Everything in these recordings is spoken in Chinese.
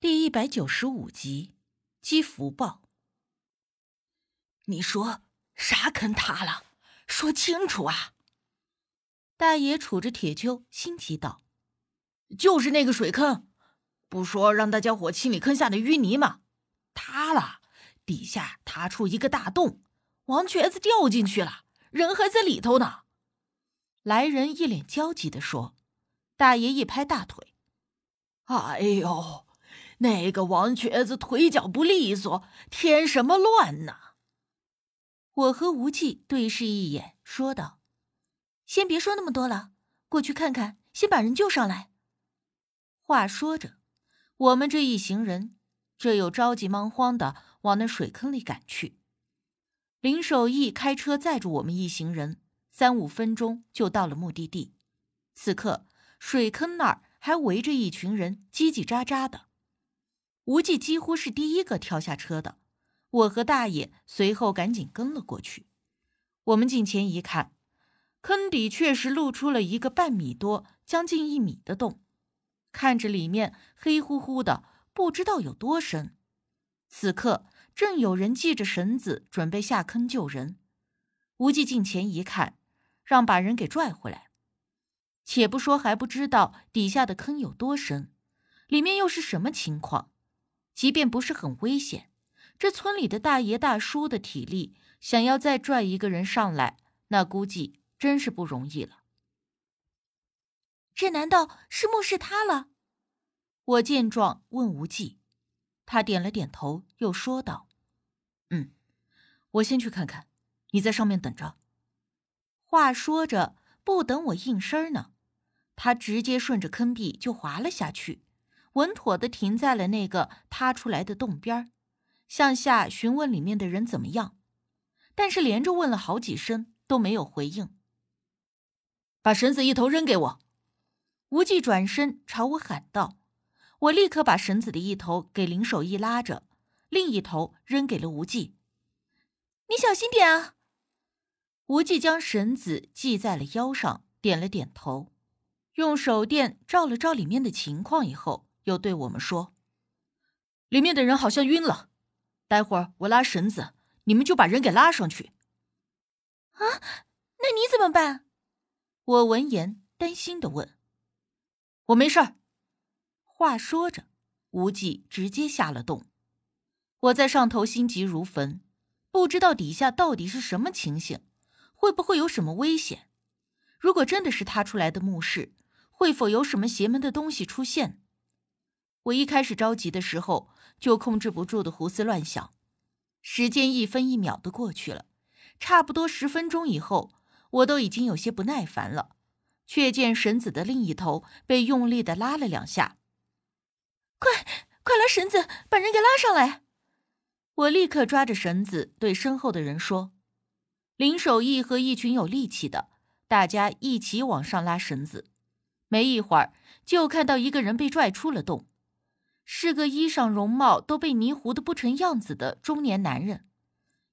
第一百九十五集，积福报。你说啥坑塌了？说清楚啊！大爷杵着铁锹，心急道：“就是那个水坑，不说让大家伙清理坑下的淤泥吗？塌了，底下塌出一个大洞，王瘸子掉进去了，人还在里头呢。”来人一脸焦急的说：“大爷一拍大腿，哎呦！”那个王瘸子腿脚不利索，添什么乱呢？我和无忌对视一眼，说道：“先别说那么多了，过去看看，先把人救上来。”话说着，我们这一行人这又着急忙慌的往那水坑里赶去。林守义开车载着我们一行人，三五分钟就到了目的地。此刻，水坑那儿还围着一群人，叽叽喳喳的。无忌几乎是第一个跳下车的，我和大爷随后赶紧跟了过去。我们近前一看，坑底确实露出了一个半米多、将近一米的洞，看着里面黑乎乎的，不知道有多深。此刻正有人系着绳子准备下坑救人。无忌近前一看，让把人给拽回来。且不说还不知道底下的坑有多深，里面又是什么情况。即便不是很危险，这村里的大爷大叔的体力，想要再拽一个人上来，那估计真是不容易了。这难道是墓室塌了？我见状问无忌，他点了点头，又说道：“嗯，我先去看看，你在上面等着。”话说着，不等我应声呢，他直接顺着坑壁就滑了下去。稳妥的停在了那个塌出来的洞边向下询问里面的人怎么样，但是连着问了好几声都没有回应。把绳子一头扔给我，无忌转身朝我喊道。我立刻把绳子的一头给林守义拉着，另一头扔给了无忌。你小心点啊！无忌将绳子系在了腰上，点了点头，用手电照了照里面的情况以后。又对我们说：“里面的人好像晕了，待会儿我拉绳子，你们就把人给拉上去。”啊，那你怎么办？我闻言担心的问：“我没事儿。”话说着，无忌直接下了洞。我在上头心急如焚，不知道底下到底是什么情形，会不会有什么危险？如果真的是塌出来的墓室，会否有什么邪门的东西出现？我一开始着急的时候，就控制不住的胡思乱想。时间一分一秒的过去了，差不多十分钟以后，我都已经有些不耐烦了。却见绳子的另一头被用力的拉了两下。快，快拉绳子，把人给拉上来！我立刻抓着绳子对身后的人说：“林守义和一群有力气的，大家一起往上拉绳子。”没一会儿，就看到一个人被拽出了洞。是个衣裳容貌都被泥糊的不成样子的中年男人，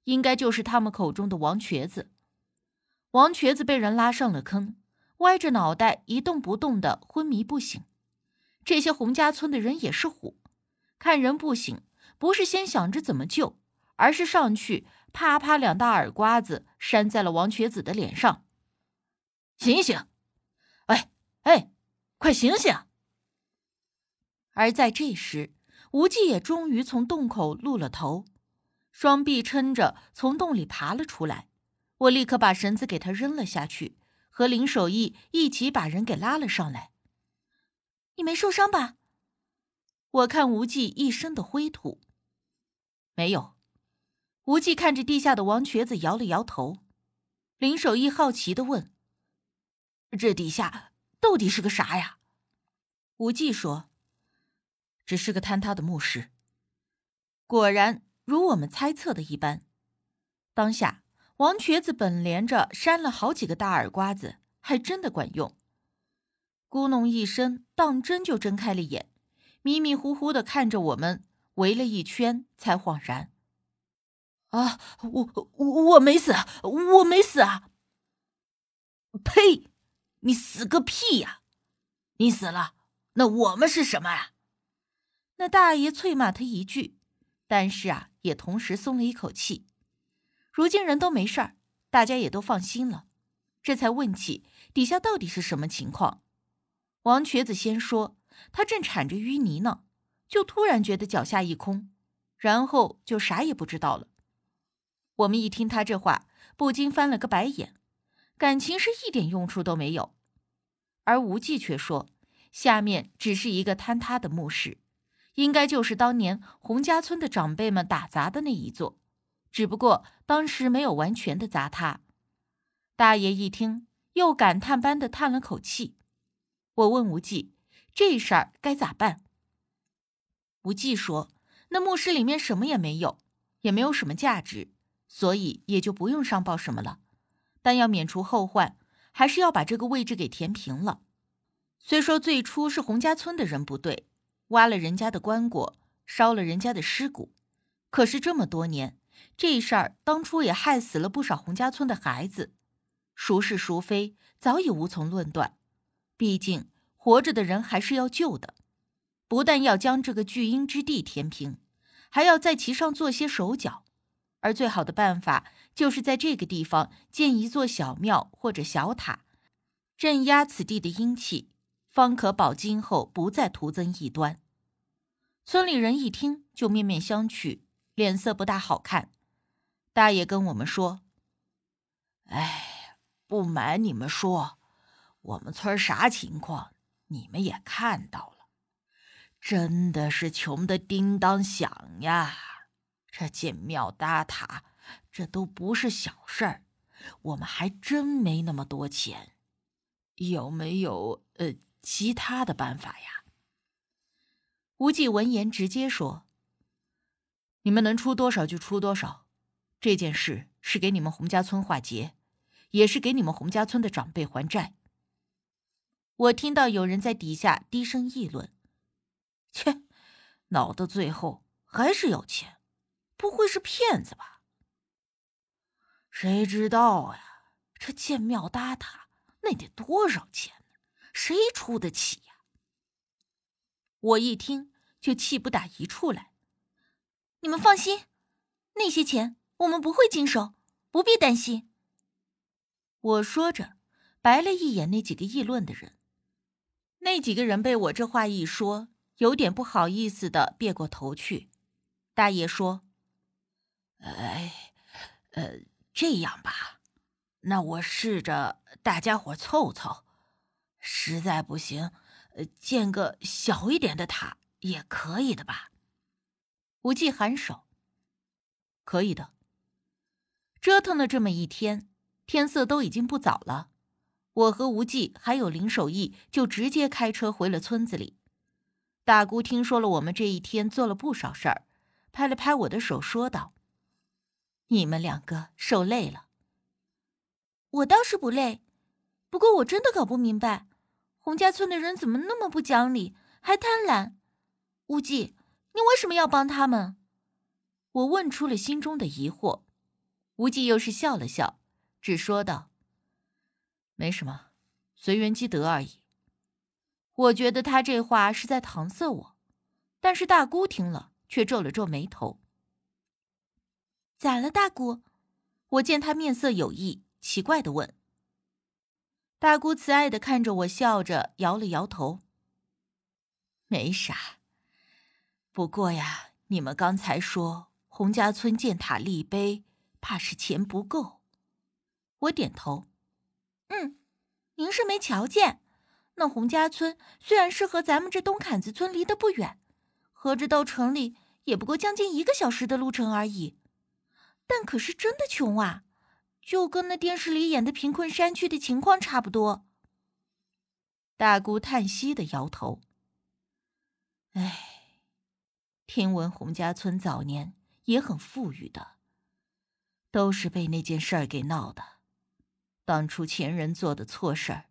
应该就是他们口中的王瘸子。王瘸子被人拉上了坑，歪着脑袋一动不动的昏迷不醒。这些洪家村的人也是虎，看人不醒，不是先想着怎么救，而是上去啪啪两大耳刮子扇在了王瘸子的脸上。醒醒！哎哎，快醒醒！而在这时，无忌也终于从洞口露了头，双臂撑着从洞里爬了出来。我立刻把绳子给他扔了下去，和林守义一起把人给拉了上来。你没受伤吧？我看无忌一身的灰土，没有。无忌看着地下的王瘸子，摇了摇头。林守义好奇的问：“这底下到底是个啥呀？”无忌说。只是个坍塌的墓室。果然如我们猜测的一般，当下王瘸子本连着扇了好几个大耳刮子，还真的管用。咕哝一声，当真就睁开了眼，迷迷糊糊的看着我们，围了一圈，才恍然：“啊，我我我没死，我没死啊！呸！你死个屁呀！你死了，那我们是什么呀？”那大爷啐骂他一句，但是啊，也同时松了一口气。如今人都没事儿，大家也都放心了，这才问起底下到底是什么情况。王瘸子先说，他正铲着淤泥呢，就突然觉得脚下一空，然后就啥也不知道了。我们一听他这话，不禁翻了个白眼，感情是一点用处都没有。而无忌却说，下面只是一个坍塌的墓室。应该就是当年洪家村的长辈们打砸的那一座，只不过当时没有完全的砸塌。大爷一听，又感叹般的叹了口气。我问无忌：“这事儿该咋办？”无忌说：“那墓室里面什么也没有，也没有什么价值，所以也就不用上报什么了。但要免除后患，还是要把这个位置给填平了。虽说最初是洪家村的人不对。”挖了人家的棺椁，烧了人家的尸骨，可是这么多年，这事儿当初也害死了不少洪家村的孩子，孰是孰非早已无从论断。毕竟活着的人还是要救的，不但要将这个巨婴之地填平，还要在其上做些手脚。而最好的办法就是在这个地方建一座小庙或者小塔，镇压此地的阴气。方可保今后不再徒增异端。村里人一听就面面相觑，脸色不大好看。大爷跟我们说：“哎，不瞒你们说，我们村啥情况，你们也看到了，真的是穷的叮当响呀！这建庙搭塔，这都不是小事儿。我们还真没那么多钱，有没有？呃。”其他的办法呀？无忌闻言直接说：“你们能出多少就出多少，这件事是给你们洪家村化劫，也是给你们洪家村的长辈还债。”我听到有人在底下低声议论：“切，闹到最后还是要钱，不会是骗子吧？谁知道呀？这建庙搭塔那得多少钱？”谁出得起呀？我一听就气不打一处来。你们放心，那些钱我们不会经手，不必担心。我说着，白了一眼那几个议论的人。那几个人被我这话一说，有点不好意思的别过头去。大爷说：“哎，呃，这样吧，那我试着大家伙凑凑。”实在不行，呃，建个小一点的塔也可以的吧？无忌颔首，可以的。折腾了这么一天，天色都已经不早了，我和无忌还有林守义就直接开车回了村子里。大姑听说了我们这一天做了不少事儿，拍了拍我的手，说道：“你们两个受累了。”我倒是不累，不过我真的搞不明白。洪家村的人怎么那么不讲理，还贪婪？无忌，你为什么要帮他们？我问出了心中的疑惑。无忌又是笑了笑，只说道：“没什么，随缘积德而已。”我觉得他这话是在搪塞我，但是大姑听了却皱了皱眉头。咋了，大姑？我见他面色有异，奇怪的问。大姑慈爱的看着我，笑着摇了摇头。没啥。不过呀，你们刚才说洪家村建塔立碑，怕是钱不够。我点头。嗯，您是没瞧见，那洪家村虽然是和咱们这东坎子村离得不远，合着到城里也不过将近一个小时的路程而已，但可是真的穷啊。就跟那电视里演的贫困山区的情况差不多。大姑叹息的摇头。唉，听闻洪家村早年也很富裕的，都是被那件事儿给闹的。当初前人做的错事儿，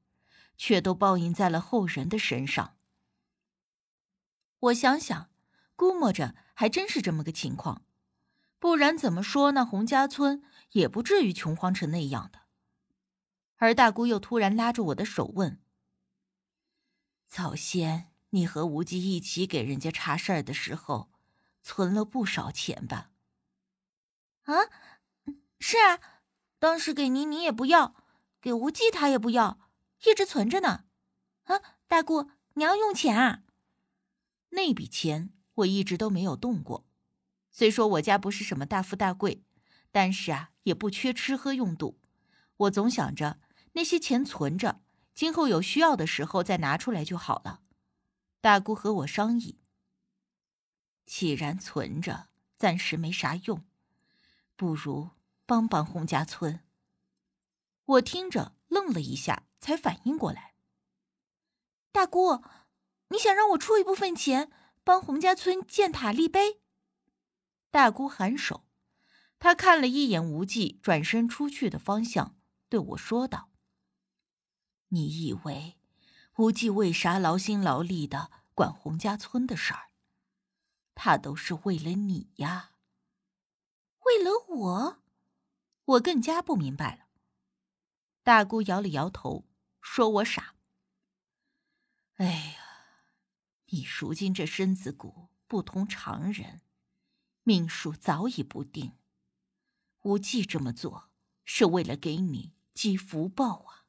却都报应在了后人的身上。我想想，估摸着还真是这么个情况。不然怎么说那洪家村也不至于穷荒成那样的。而大姑又突然拉着我的手问：“早先你和无忌一起给人家查事儿的时候，存了不少钱吧？啊，是啊，当时给您您也不要，给无忌他也不要，一直存着呢。啊，大姑，你要用钱啊？那笔钱我一直都没有动过。虽说我家不是什么大富大贵，但是啊，也不缺吃喝用度。我总想着那些钱存着，今后有需要的时候再拿出来就好了。大姑和我商议，既然存着，暂时没啥用，不如帮帮洪家村。我听着愣了一下，才反应过来。大姑，你想让我出一部分钱帮洪家村建塔立碑？大姑颔首，她看了一眼无忌转身出去的方向，对我说道：“你以为无忌为啥劳心劳力的管洪家村的事儿？他都是为了你呀。为了我？我更加不明白了。”大姑摇了摇头，说我傻。哎呀，你如今这身子骨不同常人。命数早已不定，无忌这么做是为了给你积福报啊！